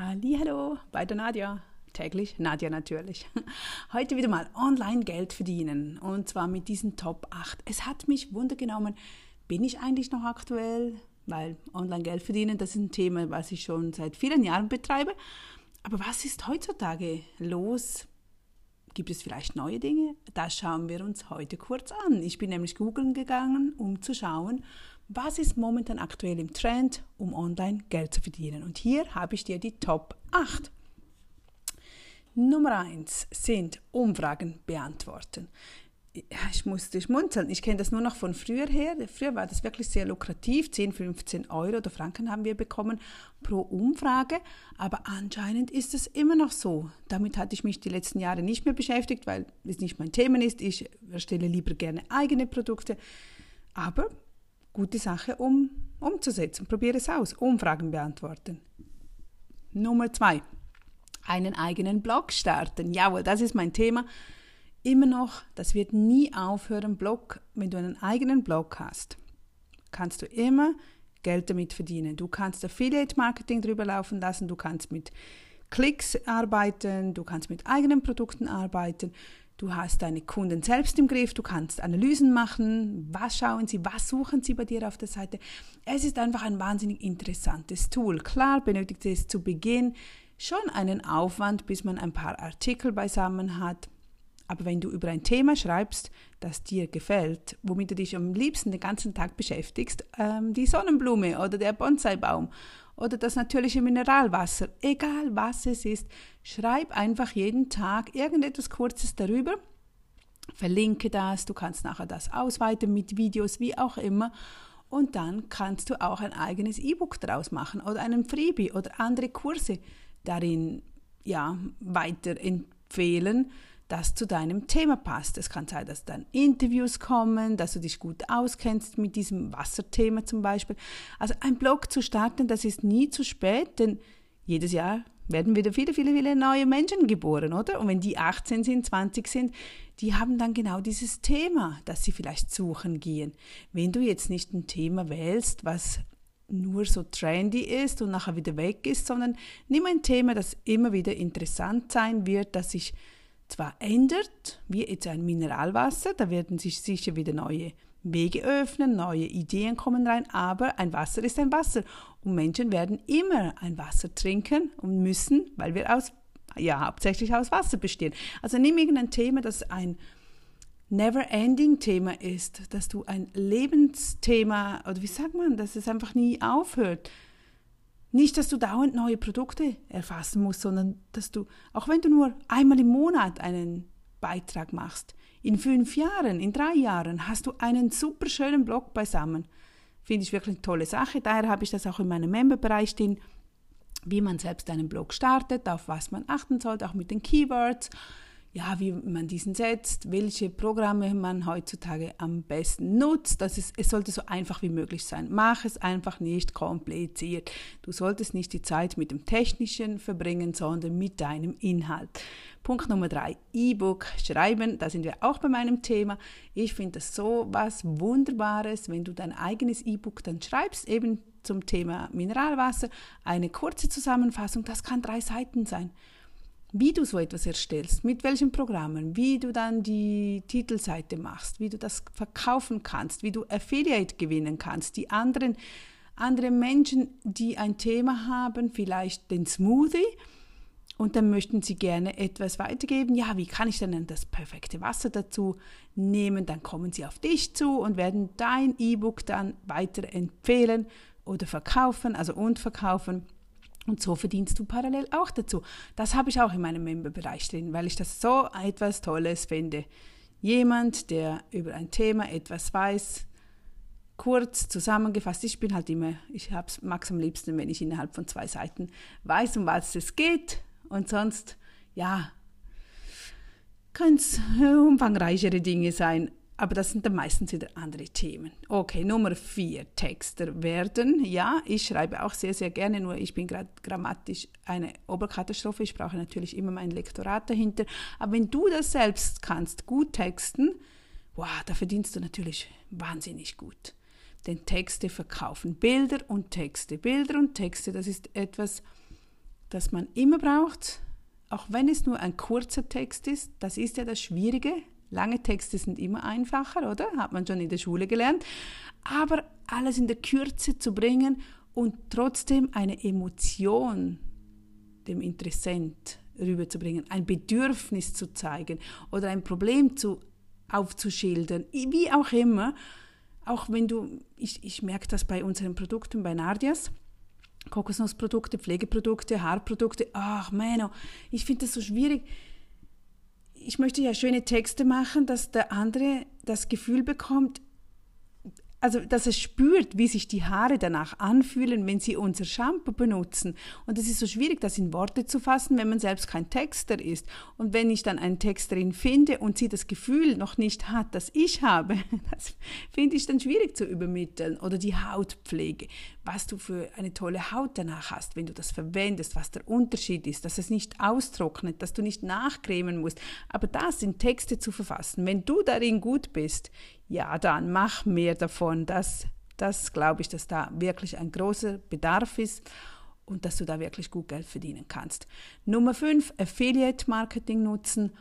Hallo bei der Nadja. Täglich, Nadja natürlich. Heute wieder mal online Geld verdienen und zwar mit diesen Top 8. Es hat mich wundergenommen, bin ich eigentlich noch aktuell? Weil online Geld verdienen, das ist ein Thema, was ich schon seit vielen Jahren betreibe. Aber was ist heutzutage los? Gibt es vielleicht neue Dinge? Das schauen wir uns heute kurz an. Ich bin nämlich googeln gegangen, um zu schauen, was ist momentan aktuell im Trend, um online Geld zu verdienen. Und hier habe ich dir die Top 8. Nummer 1 sind Umfragen beantworten. Ich musste schmunzeln. Ich kenne das nur noch von früher her. Früher war das wirklich sehr lukrativ. 10, 15 Euro oder Franken haben wir bekommen pro Umfrage. Aber anscheinend ist es immer noch so. Damit hatte ich mich die letzten Jahre nicht mehr beschäftigt, weil es nicht mein Thema ist. Ich erstelle lieber gerne eigene Produkte. Aber gute Sache, um umzusetzen. Probiere es aus. Umfragen beantworten. Nummer zwei. Einen eigenen Blog starten. Jawohl, das ist mein Thema. Immer noch, das wird nie aufhören. Blog, wenn du einen eigenen Blog hast, kannst du immer Geld damit verdienen. Du kannst Affiliate Marketing drüber laufen lassen, du kannst mit Klicks arbeiten, du kannst mit eigenen Produkten arbeiten. Du hast deine Kunden selbst im Griff, du kannst Analysen machen, was schauen sie, was suchen sie bei dir auf der Seite. Es ist einfach ein wahnsinnig interessantes Tool. Klar benötigt es zu Beginn schon einen Aufwand, bis man ein paar Artikel beisammen hat. Aber wenn du über ein Thema schreibst, das dir gefällt, womit du dich am liebsten den ganzen Tag beschäftigst, ähm, die Sonnenblume oder der Bonsaibaum oder das natürliche Mineralwasser, egal was es ist, schreib einfach jeden Tag irgendetwas Kurzes darüber, verlinke das, du kannst nachher das ausweiten mit Videos, wie auch immer. Und dann kannst du auch ein eigenes E-Book daraus machen oder einen Freebie oder andere Kurse darin ja, weiterempfehlen das zu deinem Thema passt. Es kann sein, dass dann Interviews kommen, dass du dich gut auskennst mit diesem Wasserthema zum Beispiel. Also ein Blog zu starten, das ist nie zu spät, denn jedes Jahr werden wieder viele, viele, viele neue Menschen geboren, oder? Und wenn die 18 sind, 20 sind, die haben dann genau dieses Thema, das sie vielleicht suchen gehen. Wenn du jetzt nicht ein Thema wählst, was nur so trendy ist und nachher wieder weg ist, sondern nimm ein Thema, das immer wieder interessant sein wird, das sich zwar ändert, wie jetzt ein Mineralwasser, da werden sich sicher wieder neue Wege öffnen, neue Ideen kommen rein, aber ein Wasser ist ein Wasser und Menschen werden immer ein Wasser trinken und müssen, weil wir aus, ja, hauptsächlich aus Wasser bestehen. Also nimm irgendein Thema, das ein Never-Ending-Thema ist, dass du ein Lebensthema, oder wie sagt man, dass es einfach nie aufhört, nicht, dass du dauernd neue Produkte erfassen musst, sondern dass du, auch wenn du nur einmal im Monat einen Beitrag machst, in fünf Jahren, in drei Jahren hast du einen super schönen Blog beisammen. Finde ich wirklich eine tolle Sache. Daher habe ich das auch in meinem Memberbereich stehen, wie man selbst einen Blog startet, auf was man achten sollte, auch mit den Keywords ja, wie man diesen setzt, welche Programme man heutzutage am besten nutzt. Das ist, es sollte so einfach wie möglich sein. Mach es einfach nicht kompliziert. Du solltest nicht die Zeit mit dem Technischen verbringen, sondern mit deinem Inhalt. Punkt Nummer drei, E-Book schreiben. Da sind wir auch bei meinem Thema. Ich finde das so was Wunderbares, wenn du dein eigenes E-Book dann schreibst, eben zum Thema Mineralwasser. Eine kurze Zusammenfassung, das kann drei Seiten sein wie du so etwas erstellst, mit welchen Programmen, wie du dann die Titelseite machst, wie du das verkaufen kannst, wie du Affiliate gewinnen kannst, die anderen, andere Menschen, die ein Thema haben, vielleicht den Smoothie, und dann möchten sie gerne etwas weitergeben. Ja, wie kann ich denn das perfekte Wasser dazu nehmen? Dann kommen sie auf dich zu und werden dein E-Book dann weiter empfehlen oder verkaufen, also und verkaufen. Und so verdienst du parallel auch dazu. Das habe ich auch in meinem Memberbereich drin, weil ich das so etwas Tolles finde. Jemand, der über ein Thema etwas weiß, kurz zusammengefasst. Ich bin halt immer, ich mag es am liebsten, wenn ich innerhalb von zwei Seiten weiß, um was es geht. Und sonst, ja, können es umfangreichere Dinge sein. Aber das sind dann meistens wieder andere Themen. Okay, Nummer vier, Texter werden. Ja, ich schreibe auch sehr, sehr gerne, nur ich bin gerade grammatisch eine Oberkatastrophe. Ich brauche natürlich immer mein Lektorat dahinter. Aber wenn du das selbst kannst, gut texten, wow, da verdienst du natürlich wahnsinnig gut. Denn Texte verkaufen Bilder und Texte. Bilder und Texte, das ist etwas, das man immer braucht, auch wenn es nur ein kurzer Text ist. Das ist ja das Schwierige. Lange Texte sind immer einfacher, oder? Hat man schon in der Schule gelernt. Aber alles in der Kürze zu bringen und trotzdem eine Emotion dem Interessent rüberzubringen, ein Bedürfnis zu zeigen oder ein Problem zu, aufzuschildern, wie auch immer. Auch wenn du, ich, ich merke das bei unseren Produkten, bei Nardias, Kokosnussprodukte, Pflegeprodukte, Haarprodukte, ach Mano, ich finde das so schwierig. Ich möchte ja schöne Texte machen, dass der andere das Gefühl bekommt, also dass er spürt, wie sich die Haare danach anfühlen, wenn sie unser Shampoo benutzen. Und es ist so schwierig, das in Worte zu fassen, wenn man selbst kein Texter ist. Und wenn ich dann einen Texterin finde und sie das Gefühl noch nicht hat, das ich habe, das finde ich dann schwierig zu übermitteln. Oder die Hautpflege, was du für eine tolle Haut danach hast, wenn du das verwendest, was der Unterschied ist, dass es nicht austrocknet, dass du nicht nachcremen musst. Aber das sind Texte zu verfassen. Wenn du darin gut bist, ja, dann mach mehr davon. Das, das glaube ich, dass da wirklich ein großer Bedarf ist und dass du da wirklich gut Geld verdienen kannst. Nummer 5, Affiliate Marketing nutzen.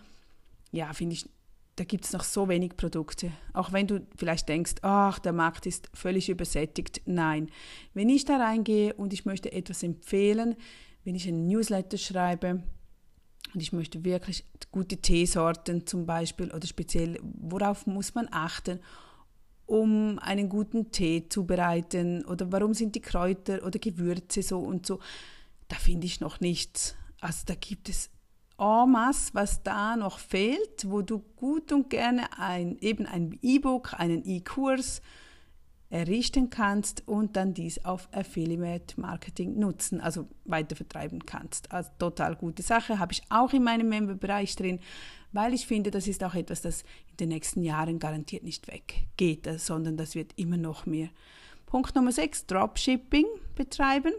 Ja, finde ich, da gibt es noch so wenig Produkte. Auch wenn du vielleicht denkst, ach, der Markt ist völlig übersättigt. Nein, wenn ich da reingehe und ich möchte etwas empfehlen, wenn ich einen Newsletter schreibe, und ich möchte wirklich gute Teesorten zum Beispiel oder speziell, worauf muss man achten, um einen guten Tee zu bereiten oder warum sind die Kräuter oder Gewürze so und so. Da finde ich noch nichts. Also da gibt es en masse, was da noch fehlt, wo du gut und gerne ein, eben ein E-Book, einen E-Kurs, errichten kannst und dann dies auf Affiliate Marketing nutzen, also weiter vertreiben kannst. Also total gute Sache, habe ich auch in meinem Memberbereich drin, weil ich finde, das ist auch etwas, das in den nächsten Jahren garantiert nicht weggeht, sondern das wird immer noch mehr. Punkt Nummer 6, Dropshipping betreiben.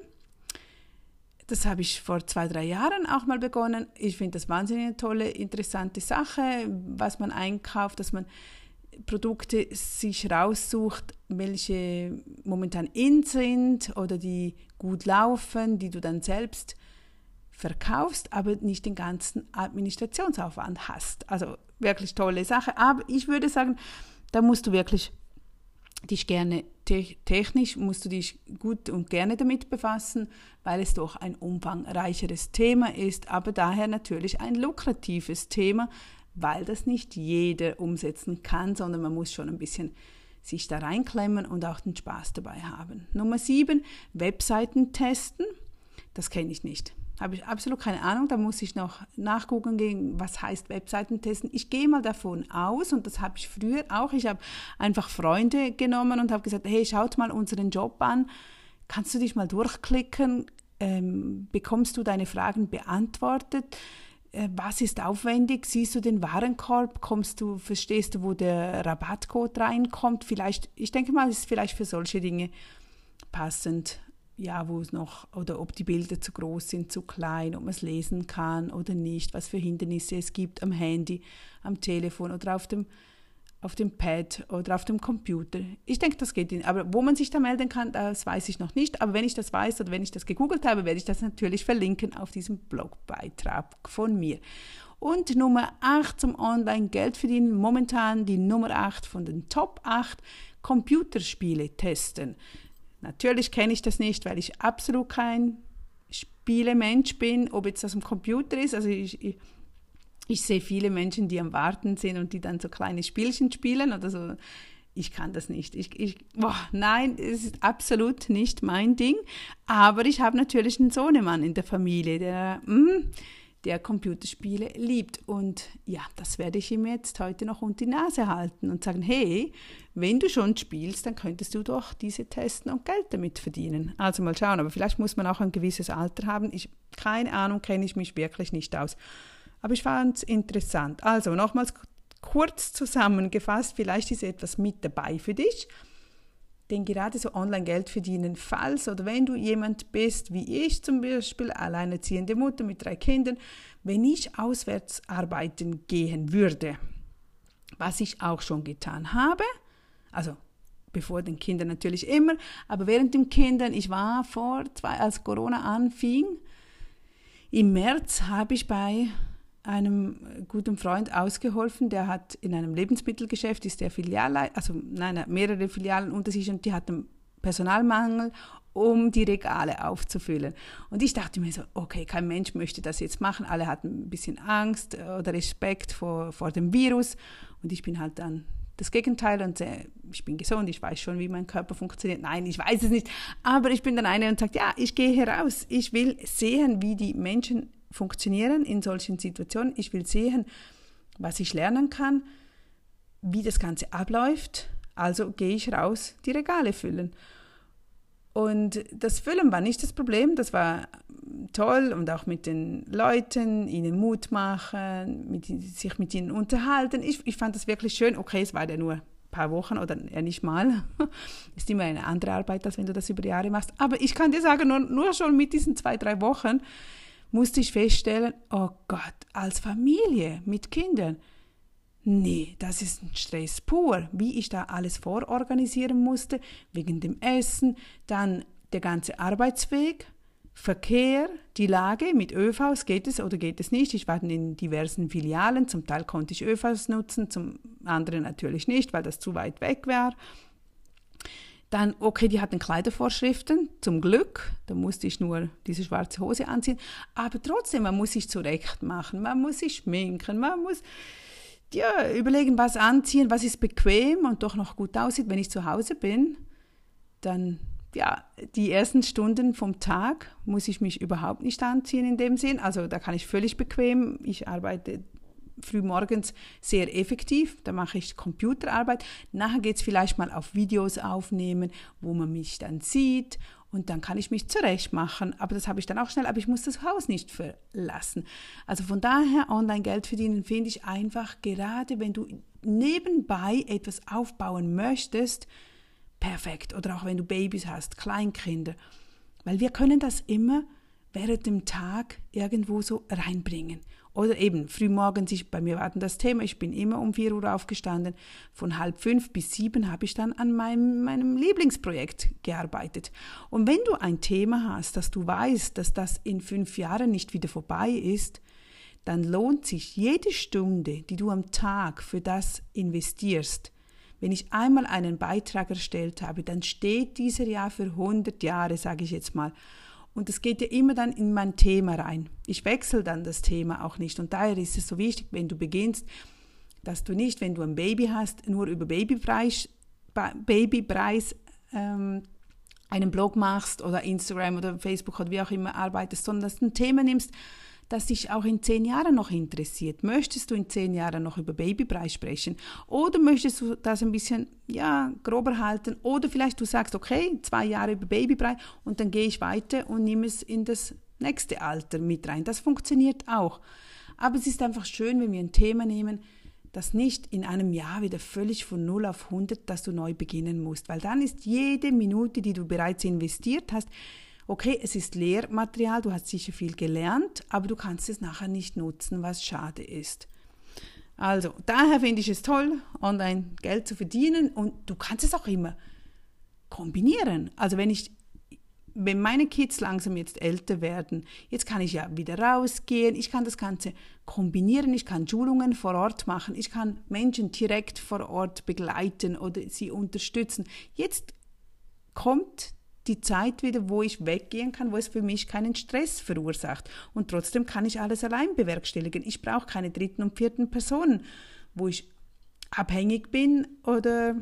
Das habe ich vor zwei, drei Jahren auch mal begonnen. Ich finde das wahnsinnig eine tolle, interessante Sache, was man einkauft, dass man Produkte sich raussucht, welche momentan in sind oder die gut laufen, die du dann selbst verkaufst, aber nicht den ganzen Administrationsaufwand hast. Also wirklich tolle Sache. Aber ich würde sagen, da musst du wirklich dich gerne technisch musst du dich gut und gerne damit befassen, weil es doch ein umfangreicheres Thema ist, aber daher natürlich ein lukratives Thema, weil das nicht jeder umsetzen kann, sondern man muss schon ein bisschen sich da reinklemmen und auch den Spaß dabei haben. Nummer sieben, Webseiten testen. Das kenne ich nicht. Habe ich absolut keine Ahnung. Da muss ich noch nachgucken gehen, was heißt Webseiten testen. Ich gehe mal davon aus, und das habe ich früher auch. Ich habe einfach Freunde genommen und habe gesagt, hey, schaut mal unseren Job an. Kannst du dich mal durchklicken? Ähm, bekommst du deine Fragen beantwortet? Äh, was ist aufwendig? Siehst du den Warenkorb? Kommst du, verstehst du, wo der Rabattcode reinkommt? Vielleicht, ich denke mal, ist vielleicht für solche Dinge passend, ja, wo es noch, oder ob die Bilder zu groß sind, zu klein, ob man es lesen kann oder nicht, was für Hindernisse es gibt am Handy, am Telefon oder auf dem auf dem Pad oder auf dem Computer. Ich denke, das geht. Aber wo man sich da melden kann, das weiß ich noch nicht. Aber wenn ich das weiß oder wenn ich das gegoogelt habe, werde ich das natürlich verlinken auf diesem Blogbeitrag von mir. Und Nummer 8 zum Online-Geld verdienen. Momentan die Nummer 8 von den Top 8 Computerspiele testen. Natürlich kenne ich das nicht, weil ich absolut kein Spielemensch bin, ob jetzt das am Computer ist. Also ich, ich ich sehe viele Menschen, die am Warten sind und die dann so kleine Spielchen spielen oder so. Ich kann das nicht. Ich, ich, boah, nein, es ist absolut nicht mein Ding. Aber ich habe natürlich einen Sohnemann in der Familie, der, mh, der Computerspiele liebt. Und ja, das werde ich ihm jetzt heute noch unter die Nase halten und sagen, hey, wenn du schon spielst, dann könntest du doch diese testen und Geld damit verdienen. Also mal schauen, aber vielleicht muss man auch ein gewisses Alter haben. Ich, keine Ahnung, kenne ich mich wirklich nicht aus. Aber ich fand es interessant. Also nochmals kurz zusammengefasst, vielleicht ist etwas mit dabei für dich. Denn gerade so Online-Geld verdienen, falls oder wenn du jemand bist, wie ich zum Beispiel, alleinerziehende Mutter mit drei Kindern, wenn ich auswärts arbeiten gehen würde, was ich auch schon getan habe, also bevor den Kindern natürlich immer, aber während den Kindern, ich war vor zwei, als Corona anfing, Im März habe ich bei einem guten Freund ausgeholfen, der hat in einem Lebensmittelgeschäft, ist der Filialleiter, also nein, mehrere Filialen unter sich und die hatten Personalmangel, um die Regale aufzufüllen. Und ich dachte mir so, okay, kein Mensch möchte das jetzt machen. Alle hatten ein bisschen Angst oder Respekt vor, vor dem Virus. Und ich bin halt dann das Gegenteil und äh, ich bin gesund, ich weiß schon, wie mein Körper funktioniert. Nein, ich weiß es nicht. Aber ich bin dann eine und sagt, ja, ich gehe heraus. Ich will sehen, wie die Menschen funktionieren in solchen Situationen. Ich will sehen, was ich lernen kann, wie das Ganze abläuft. Also gehe ich raus, die Regale füllen. Und das Füllen war nicht das Problem, das war toll und auch mit den Leuten, ihnen Mut machen, mit, sich mit ihnen unterhalten. Ich, ich fand das wirklich schön. Okay, es war ja nur ein paar Wochen oder ja nicht mal. Ist immer eine andere Arbeit, als wenn du das über Jahre machst. Aber ich kann dir sagen, nur, nur schon mit diesen zwei, drei Wochen musste ich feststellen, oh Gott, als Familie mit Kindern, Nee, das ist ein Stress pur, wie ich da alles vororganisieren musste, wegen dem Essen, dann der ganze Arbeitsweg, Verkehr, die Lage mit ÖVs, geht es oder geht es nicht? Ich war in diversen Filialen, zum Teil konnte ich ÖVs nutzen, zum anderen natürlich nicht, weil das zu weit weg war. Dann, okay, die hatten Kleidervorschriften, zum Glück, da musste ich nur diese schwarze Hose anziehen, aber trotzdem, man muss sich zurecht machen, man muss sich schminken, man muss ja, überlegen, was anziehen, was ist bequem und doch noch gut aussieht. Wenn ich zu Hause bin, dann, ja, die ersten Stunden vom Tag muss ich mich überhaupt nicht anziehen in dem Sinn. Also da kann ich völlig bequem, ich arbeite früh morgens sehr effektiv. Da mache ich Computerarbeit. Nachher geht es vielleicht mal auf Videos aufnehmen, wo man mich dann sieht und dann kann ich mich zurecht machen. Aber das habe ich dann auch schnell, aber ich muss das Haus nicht verlassen. Also von daher, online Geld verdienen finde ich einfach, gerade wenn du nebenbei etwas aufbauen möchtest, perfekt. Oder auch wenn du Babys hast, Kleinkinder. Weil wir können das immer während dem Tag irgendwo so reinbringen. Oder eben frühmorgens, ich, bei mir war das Thema, ich bin immer um 4 Uhr aufgestanden. Von halb fünf bis sieben habe ich dann an meinem, meinem Lieblingsprojekt gearbeitet. Und wenn du ein Thema hast, dass du weißt, dass das in fünf Jahren nicht wieder vorbei ist, dann lohnt sich jede Stunde, die du am Tag für das investierst. Wenn ich einmal einen Beitrag erstellt habe, dann steht dieser Jahr für 100 Jahre, sage ich jetzt mal. Und es geht ja immer dann in mein Thema rein. Ich wechsle dann das Thema auch nicht. Und daher ist es so wichtig, wenn du beginnst, dass du nicht, wenn du ein Baby hast, nur über Babypreis, Babypreis ähm, einen Blog machst oder Instagram oder Facebook oder wie auch immer arbeitest, sondern dass du ein Thema nimmst, das dich auch in zehn Jahren noch interessiert. Möchtest du in zehn Jahren noch über Babybrei sprechen? Oder möchtest du das ein bisschen ja, grober halten? Oder vielleicht du sagst, okay, zwei Jahre über Babybrei und dann gehe ich weiter und nehme es in das nächste Alter mit rein. Das funktioniert auch. Aber es ist einfach schön, wenn wir ein Thema nehmen, das nicht in einem Jahr wieder völlig von 0 auf 100, dass du neu beginnen musst, weil dann ist jede Minute, die du bereits investiert hast, okay, es ist Lehrmaterial, du hast sicher viel gelernt, aber du kannst es nachher nicht nutzen, was schade ist. Also, daher finde ich es toll, online Geld zu verdienen und du kannst es auch immer kombinieren. Also, wenn ich wenn meine Kids langsam jetzt älter werden, jetzt kann ich ja wieder rausgehen, ich kann das Ganze kombinieren, ich kann Schulungen vor Ort machen, ich kann Menschen direkt vor Ort begleiten oder sie unterstützen. Jetzt kommt die Zeit wieder, wo ich weggehen kann, wo es für mich keinen Stress verursacht. Und trotzdem kann ich alles allein bewerkstelligen. Ich brauche keine dritten und vierten Personen, wo ich abhängig bin oder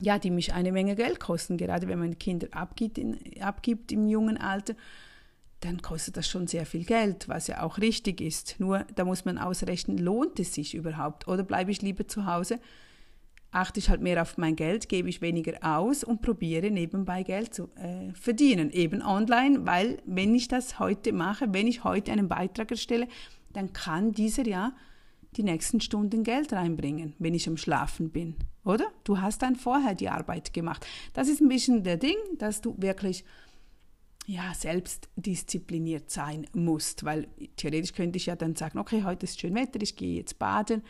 ja, die mich eine Menge Geld kosten. Gerade wenn man Kinder abgibt, in, abgibt im jungen Alter, dann kostet das schon sehr viel Geld, was ja auch richtig ist. Nur da muss man ausrechnen, lohnt es sich überhaupt oder bleibe ich lieber zu Hause achte ich halt mehr auf mein Geld, gebe ich weniger aus und probiere nebenbei Geld zu äh, verdienen, eben online, weil wenn ich das heute mache, wenn ich heute einen Beitrag erstelle, dann kann dieser ja die nächsten Stunden Geld reinbringen, wenn ich am Schlafen bin, oder? Du hast dann vorher die Arbeit gemacht. Das ist ein bisschen der Ding, dass du wirklich ja, selbst diszipliniert sein musst, weil theoretisch könnte ich ja dann sagen, okay, heute ist schön Wetter, ich gehe jetzt baden,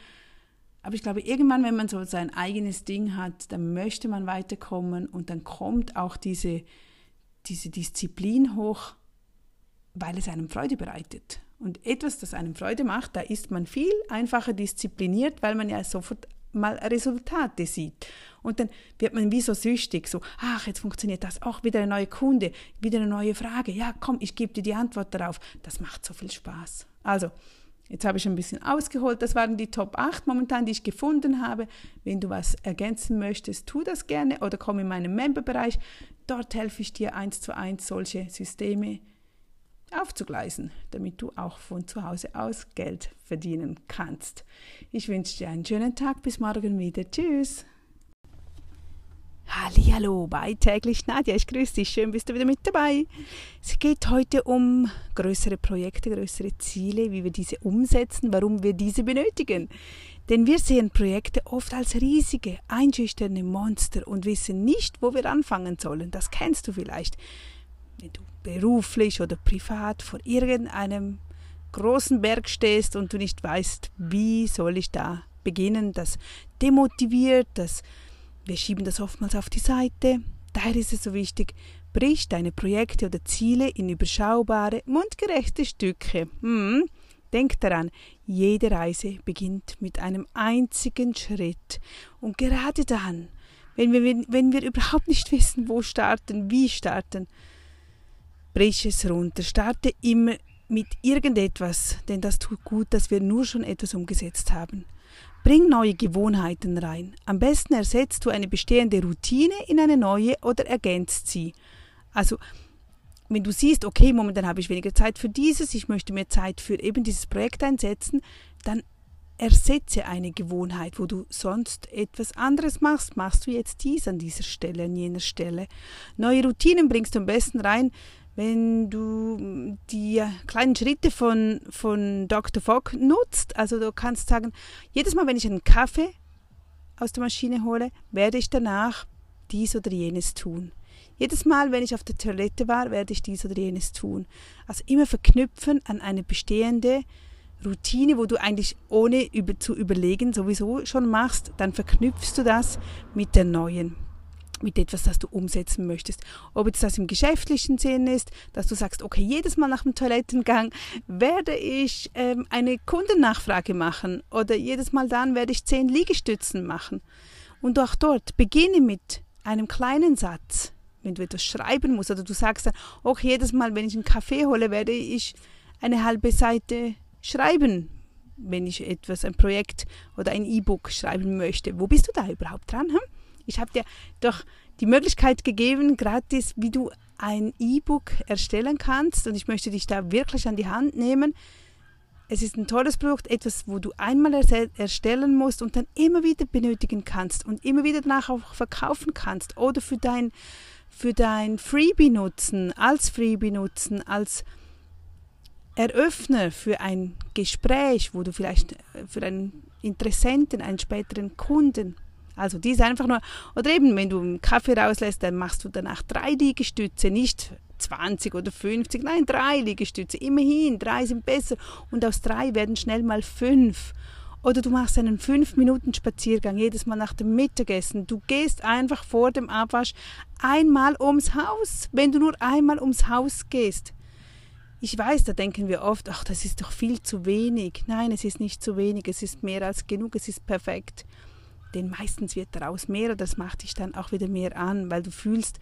aber ich glaube, irgendwann, wenn man so sein eigenes Ding hat, dann möchte man weiterkommen und dann kommt auch diese, diese Disziplin hoch, weil es einem Freude bereitet. Und etwas, das einem Freude macht, da ist man viel einfacher diszipliniert, weil man ja sofort mal Resultate sieht. Und dann wird man wie so süchtig, so, ach, jetzt funktioniert das, auch wieder ein neuer Kunde, wieder eine neue Frage, ja, komm, ich gebe dir die Antwort darauf. Das macht so viel Spaß. Also, jetzt habe ich ein bisschen ausgeholt, das waren die Top 8 momentan, die ich gefunden habe. Wenn du was ergänzen möchtest, tu das gerne oder komm in meinen Memberbereich. Dort helfe ich dir eins zu eins solche Systeme aufzugleisen, damit du auch von zu Hause aus Geld verdienen kannst. Ich wünsche dir einen schönen Tag, bis morgen wieder. Tschüss. Hallo bei täglich Nadja, ich grüße dich, schön bist du wieder mit dabei. Es geht heute um größere Projekte, größere Ziele, wie wir diese umsetzen, warum wir diese benötigen. Denn wir sehen Projekte oft als riesige, einschüchternde Monster und wissen nicht, wo wir anfangen sollen. Das kennst du vielleicht wenn du beruflich oder privat vor irgendeinem großen Berg stehst und du nicht weißt, wie soll ich da beginnen, das demotiviert, das, wir schieben das oftmals auf die Seite. Daher ist es so wichtig, brich deine Projekte oder Ziele in überschaubare, mundgerechte Stücke. Hm. Denk daran, jede Reise beginnt mit einem einzigen Schritt. Und gerade dann, wenn wir, wenn wir überhaupt nicht wissen, wo starten, wie starten, brich es runter. Starte immer mit irgendetwas, denn das tut gut, dass wir nur schon etwas umgesetzt haben. Bring neue Gewohnheiten rein. Am besten ersetzt du eine bestehende Routine in eine neue oder ergänzt sie. Also, wenn du siehst, okay, momentan habe ich weniger Zeit für dieses, ich möchte mehr Zeit für eben dieses Projekt einsetzen, dann ersetze eine Gewohnheit, wo du sonst etwas anderes machst, machst du jetzt dies an dieser Stelle, an jener Stelle. Neue Routinen bringst du am besten rein, wenn du die kleinen Schritte von, von Dr. Fogg nutzt, also du kannst sagen, jedes Mal, wenn ich einen Kaffee aus der Maschine hole, werde ich danach dies oder jenes tun. Jedes Mal, wenn ich auf der Toilette war, werde ich dies oder jenes tun. Also immer verknüpfen an eine bestehende Routine, wo du eigentlich ohne über, zu überlegen sowieso schon machst, dann verknüpfst du das mit der neuen mit etwas, das du umsetzen möchtest. Ob jetzt das im geschäftlichen Sinn ist, dass du sagst, okay, jedes Mal nach dem Toilettengang werde ich ähm, eine Kundennachfrage machen oder jedes Mal dann werde ich zehn Liegestützen machen. Und auch dort beginne mit einem kleinen Satz, wenn du etwas schreiben musst oder du sagst dann, okay, jedes Mal, wenn ich einen Kaffee hole, werde ich eine halbe Seite schreiben, wenn ich etwas, ein Projekt oder ein E-Book schreiben möchte. Wo bist du da überhaupt dran? Hm? Ich habe dir doch die Möglichkeit gegeben, gratis, wie du ein E-Book erstellen kannst. Und ich möchte dich da wirklich an die Hand nehmen. Es ist ein tolles Produkt, etwas, wo du einmal erstellen musst und dann immer wieder benötigen kannst und immer wieder danach auch verkaufen kannst oder für dein, für dein Freebie nutzen, als Freebie nutzen, als Eröffner für ein Gespräch, wo du vielleicht für einen Interessenten, einen späteren Kunden also die ist einfach nur, oder eben, wenn du einen Kaffee rauslässt, dann machst du danach drei Liegestütze, nicht 20 oder 50, nein, drei Liegestütze. Immerhin, drei sind besser. Und aus drei werden schnell mal fünf. Oder du machst einen 5-Minuten-Spaziergang jedes Mal nach dem Mittagessen. Du gehst einfach vor dem Abwasch einmal ums Haus, wenn du nur einmal ums Haus gehst. Ich weiß, da denken wir oft, ach, das ist doch viel zu wenig. Nein, es ist nicht zu wenig, es ist mehr als genug, es ist perfekt denn meistens wird daraus mehr oder das macht dich dann auch wieder mehr an, weil du fühlst,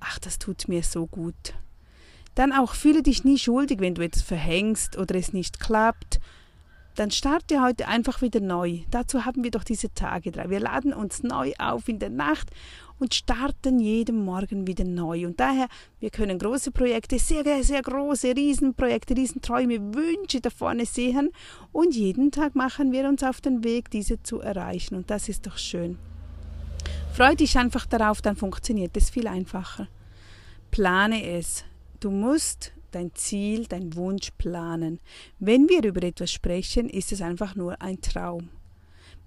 ach, das tut mir so gut. Dann auch fühle dich nie schuldig, wenn du etwas verhängst oder es nicht klappt dann starte heute einfach wieder neu. Dazu haben wir doch diese Tage drei. Wir laden uns neu auf in der Nacht und starten jeden Morgen wieder neu. Und daher, wir können große Projekte, sehr, sehr große Riesenprojekte, Riesenträume, Wünsche da vorne sehen und jeden Tag machen wir uns auf den Weg, diese zu erreichen. Und das ist doch schön. Freu dich einfach darauf, dann funktioniert es viel einfacher. Plane es. Du musst dein Ziel, dein Wunsch planen. Wenn wir über etwas sprechen, ist es einfach nur ein Traum.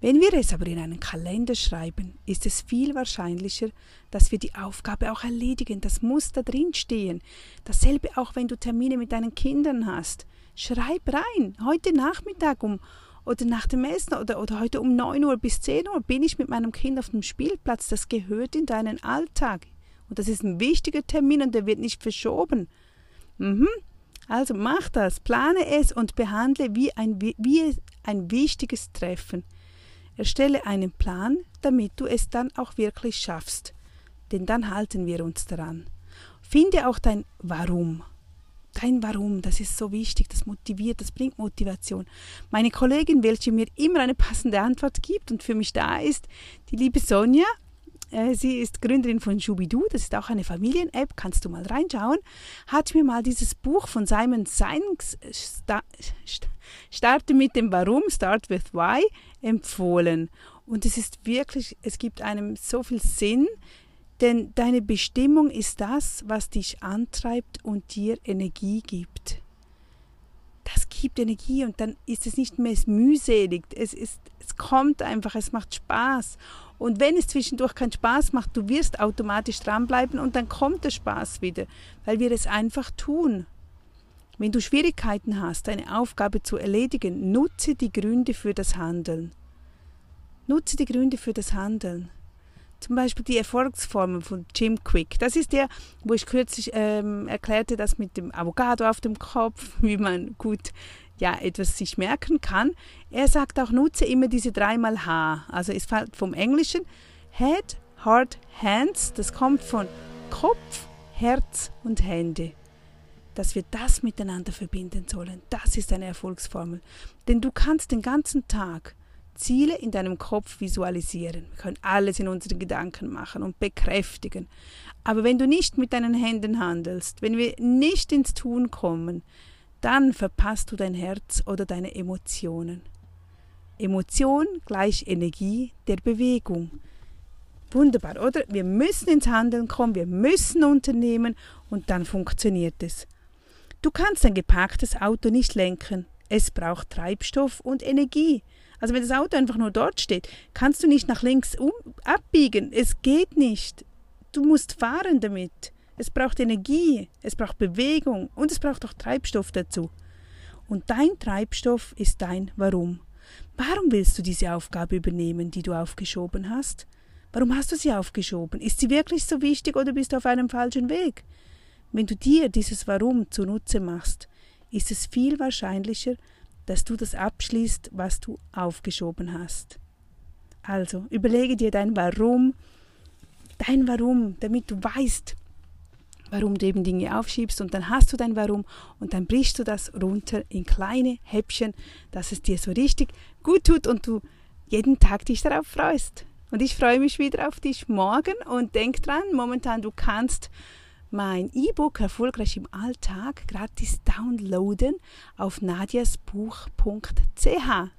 Wenn wir es aber in einen Kalender schreiben, ist es viel wahrscheinlicher, dass wir die Aufgabe auch erledigen. Das muss da drin stehen. Dasselbe auch, wenn du Termine mit deinen Kindern hast. Schreib rein, heute Nachmittag um oder nach dem Essen oder, oder heute um 9 Uhr bis 10 Uhr bin ich mit meinem Kind auf dem Spielplatz. Das gehört in deinen Alltag. Und das ist ein wichtiger Termin und der wird nicht verschoben. Mhm. Also mach das, plane es und behandle wie ein, wie ein wichtiges Treffen. Erstelle einen Plan, damit du es dann auch wirklich schaffst. Denn dann halten wir uns daran. Finde auch dein Warum. Dein Warum, das ist so wichtig, das motiviert, das bringt Motivation. Meine Kollegin, welche mir immer eine passende Antwort gibt und für mich da ist, die liebe Sonja, äh, sie ist Gründerin von Schubidu, das ist auch eine Familien-App, kannst du mal reinschauen, hat mir mal dieses Buch von Simon Sinks, Starte mit dem Warum, Start with Why, empfohlen. Und es ist wirklich, es gibt einem so viel Sinn, denn deine Bestimmung ist das, was dich antreibt und dir Energie gibt. Das gibt Energie und dann ist es nicht mehr mühselig. Es, ist, es kommt einfach, es macht Spaß. Und wenn es zwischendurch keinen Spaß macht, du wirst automatisch dranbleiben und dann kommt der Spaß wieder, weil wir es einfach tun. Wenn du Schwierigkeiten hast, deine Aufgabe zu erledigen, nutze die Gründe für das Handeln. Nutze die Gründe für das Handeln. Zum Beispiel die Erfolgsformel von Jim Quick. Das ist der, wo ich kürzlich ähm, erklärte, das mit dem Avocado auf dem Kopf, wie man gut ja, etwas sich merken kann. Er sagt auch, nutze immer diese dreimal H. Also es fällt vom Englischen Head, Heart, Hands. Das kommt von Kopf, Herz und Hände. Dass wir das miteinander verbinden sollen. Das ist eine Erfolgsformel. Denn du kannst den ganzen Tag Ziele in deinem Kopf visualisieren. Wir können alles in unseren Gedanken machen und bekräftigen. Aber wenn du nicht mit deinen Händen handelst, wenn wir nicht ins Tun kommen, dann verpasst du dein Herz oder deine Emotionen. Emotion gleich Energie der Bewegung. Wunderbar, oder? Wir müssen ins Handeln kommen, wir müssen unternehmen und dann funktioniert es. Du kannst ein geparktes Auto nicht lenken. Es braucht Treibstoff und Energie. Also wenn das Auto einfach nur dort steht, kannst du nicht nach links um, abbiegen. Es geht nicht. Du musst fahren damit. Es braucht Energie, es braucht Bewegung und es braucht auch Treibstoff dazu. Und dein Treibstoff ist dein Warum. Warum willst du diese Aufgabe übernehmen, die du aufgeschoben hast? Warum hast du sie aufgeschoben? Ist sie wirklich so wichtig oder bist du auf einem falschen Weg? Wenn du dir dieses Warum zunutze machst, ist es viel wahrscheinlicher, dass du das abschließt, was du aufgeschoben hast. Also überlege dir dein Warum, dein Warum, damit du weißt, warum du eben Dinge aufschiebst und dann hast du dein Warum und dann brichst du das runter in kleine Häppchen, dass es dir so richtig gut tut und du jeden Tag dich darauf freust. Und ich freue mich wieder auf dich morgen und denk dran, momentan du kannst mein E-Book Erfolgreich im Alltag gratis downloaden auf nadiasbuch.ch.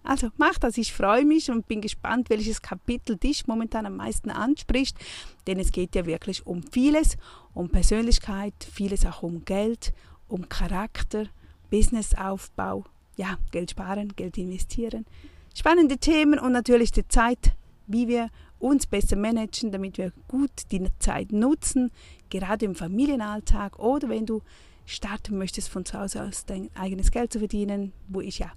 Also mach das, ich freue mich und bin gespannt, welches Kapitel dich momentan am meisten anspricht, denn es geht ja wirklich um vieles, um Persönlichkeit, vieles auch um Geld, um Charakter, Businessaufbau, ja, Geld sparen, Geld investieren. Spannende Themen und natürlich die Zeit, wie wir uns besser managen, damit wir gut die Zeit nutzen, gerade im Familienalltag oder wenn du starten möchtest, von zu Hause aus dein eigenes Geld zu verdienen, wo ich ja,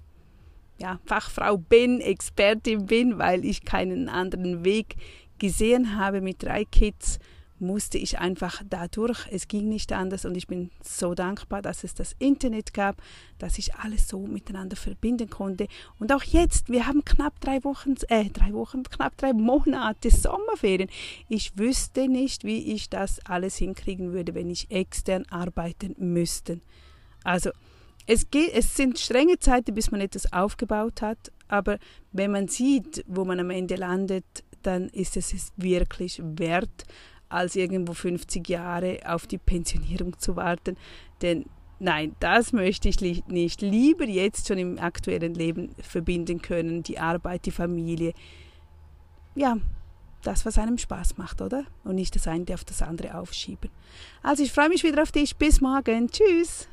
ja Fachfrau bin, Expertin bin, weil ich keinen anderen Weg gesehen habe mit drei Kids musste ich einfach dadurch, es ging nicht anders und ich bin so dankbar, dass es das Internet gab, dass ich alles so miteinander verbinden konnte. Und auch jetzt, wir haben knapp drei Wochen, äh, drei Wochen, knapp drei Monate Sommerferien. Ich wüsste nicht, wie ich das alles hinkriegen würde, wenn ich extern arbeiten müsste. Also, es, geht, es sind strenge Zeiten, bis man etwas aufgebaut hat, aber wenn man sieht, wo man am Ende landet, dann ist es es wirklich wert, als irgendwo 50 Jahre auf die Pensionierung zu warten. Denn nein, das möchte ich nicht. Lieber jetzt schon im aktuellen Leben verbinden können, die Arbeit, die Familie. Ja, das, was einem Spaß macht, oder? Und nicht das eine auf das andere aufschieben. Also ich freue mich wieder auf dich. Bis morgen. Tschüss.